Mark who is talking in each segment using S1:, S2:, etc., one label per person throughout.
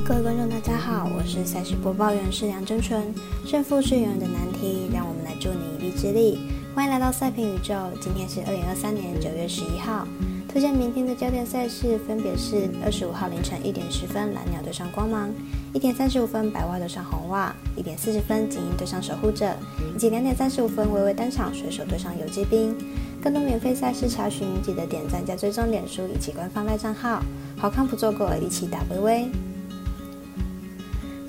S1: 各位观众，大家好，我是赛事播报员是梁真纯。胜负是永远的难题，让我们来助你一臂之力。欢迎来到赛评宇宙，今天是二零二三年九月十一号。推荐明天的焦点赛事分别是二十五号凌晨一点十分蓝鸟对上光芒，一点三十五分白袜对上红袜，一点四十分精英对上守护者，以及两点三十五分微微单场水手对上游击兵。更多免费赛事查询，记得点赞加追踪脸书以及官方赖账号。好看不做过，一起打微微。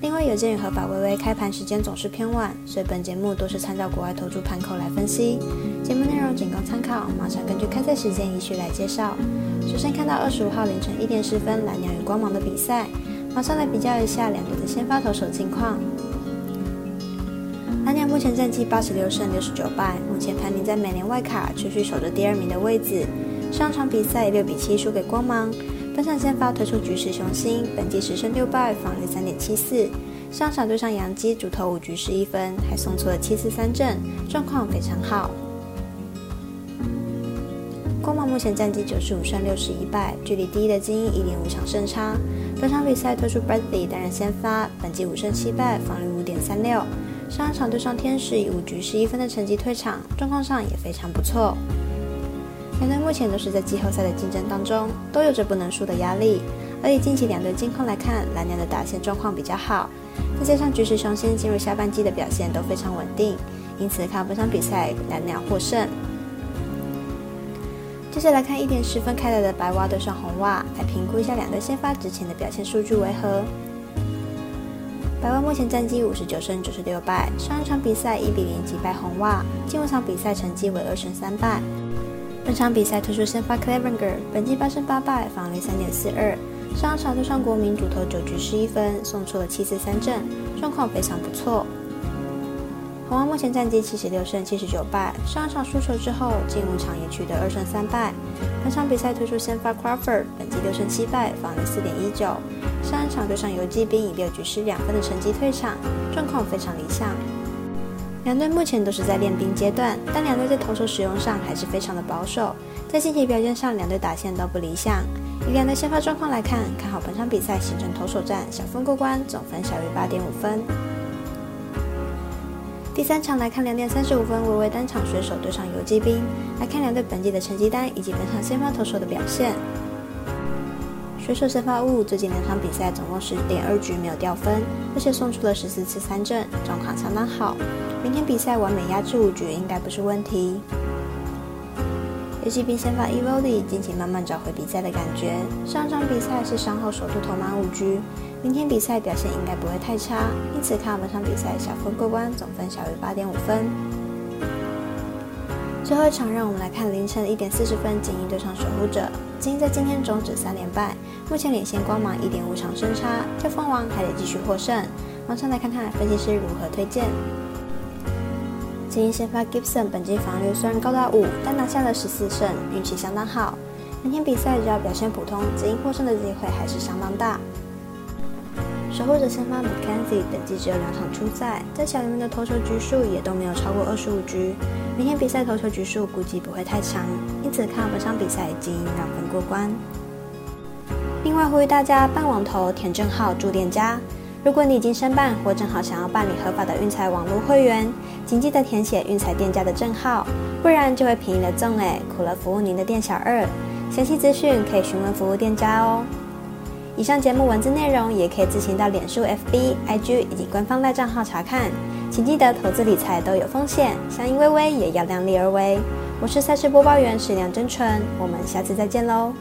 S1: 另外，有鉴于合法微微开盘时间总是偏晚，所以本节目都是参照国外投注盘口来分析。节目内容仅供参考，马上根据开赛时间依序来介绍。首先看到二十五号凌晨一点十分蓝鸟与光芒的比赛，马上来比较一下两队的先发投手近况。蓝鸟目前战绩八十六胜六十九败，目前排名在美联外卡持续守着第二名的位置。上场比赛六比七输给光芒。本场先发推出局势雄心，本季十胜六败，防御三点七四。上场对上杨基，主投五局十一分，还送出了七次三振，状况非常好。光芒目前战绩九十五胜六十一败，距离第一的精英一点五场胜差。本场比赛推出 Bradley 担任先发，本季五胜七败，防御五点三六。上一场对上天使，以五局十一分的成绩退场，状况上也非常不错。两队目前都是在季后赛的竞争当中，都有着不能输的压力。而以近期两队近况来看，蓝鸟的打线状况比较好，再加上局势雄心进入下半季的表现都非常稳定，因此看本场比赛蓝鸟获胜。接着来看一点十分开来的白袜对上红袜，来评估一下两队先发之前的表现数据为何。白袜目前战绩五十九胜九十六败，上一场比赛一比零击败红袜，近五场比赛成绩为二胜三败。本场比赛推出先发 Clevenger，本季八胜八败，防率三点四二。上场对上国民主投九局十一分，送出了七次三振，状况非常不错。红袜目前战绩七十六胜七十九败，上一场输球之后，近五场也取得二胜三败。本场比赛推出先发 Crawford，本季六胜七败，防率四点一九。上一场对上游击兵以六局失两分的成绩退场，状况非常理想。两队目前都是在练兵阶段，但两队在投手使用上还是非常的保守。在近期表现上，两队打线都不理想。以两队先发状况来看，看好本场比赛形成投手战，小分过关，总分小于八点五分。第三场来看两点三十五分，微微单场水手对上游击兵，来看两队本季的成绩单以及本场先发投手的表现。水手先发物最近两场比赛总共十点二局没有掉分，而且送出了十四次三振，状况相当好。明天比赛完美压制五局应该不是问题。游击兵先发 e v o l y 近期慢慢找回比赛的感觉，上场比赛是伤后首度投满五局，明天比赛表现应该不会太差，因此看本场比赛小分过关，总分小于八点五分。最后一场，让我们来看凌晨一点四十分，精英对上守护者。精英在今天终止三连败，目前领先光芒一点五场胜差，要封王还得继续获胜。马上来看看分析师如何推荐。精英先发 Gibson 本季防御虽然高达五，但拿下了十四胜，运气相当好。明天比赛只要表现普通，精英获胜的机会还是相当大。守护者先发 McKenzie 本季只有两场出赛，在小联盟的投球局数也都没有超过二十五局。明天比赛投球局数估计不会太长，因此看本场比赛已经两分过关。另外呼吁大家办网投填正号助店家，如果你已经申办或正好想要办理合法的运彩网络会员，请记得填写运彩店家的证号，不然就会便宜了赠哎，苦了服务您的店小二。详细资讯可以询问服务店家哦。以上节目文字内容也可以自行到脸书、FB、IG 以及官方赖账号查看。请记得，投资理财都有风险，相依微微也要量力而为。我是赛事播报员史梁真纯，我们下次再见喽。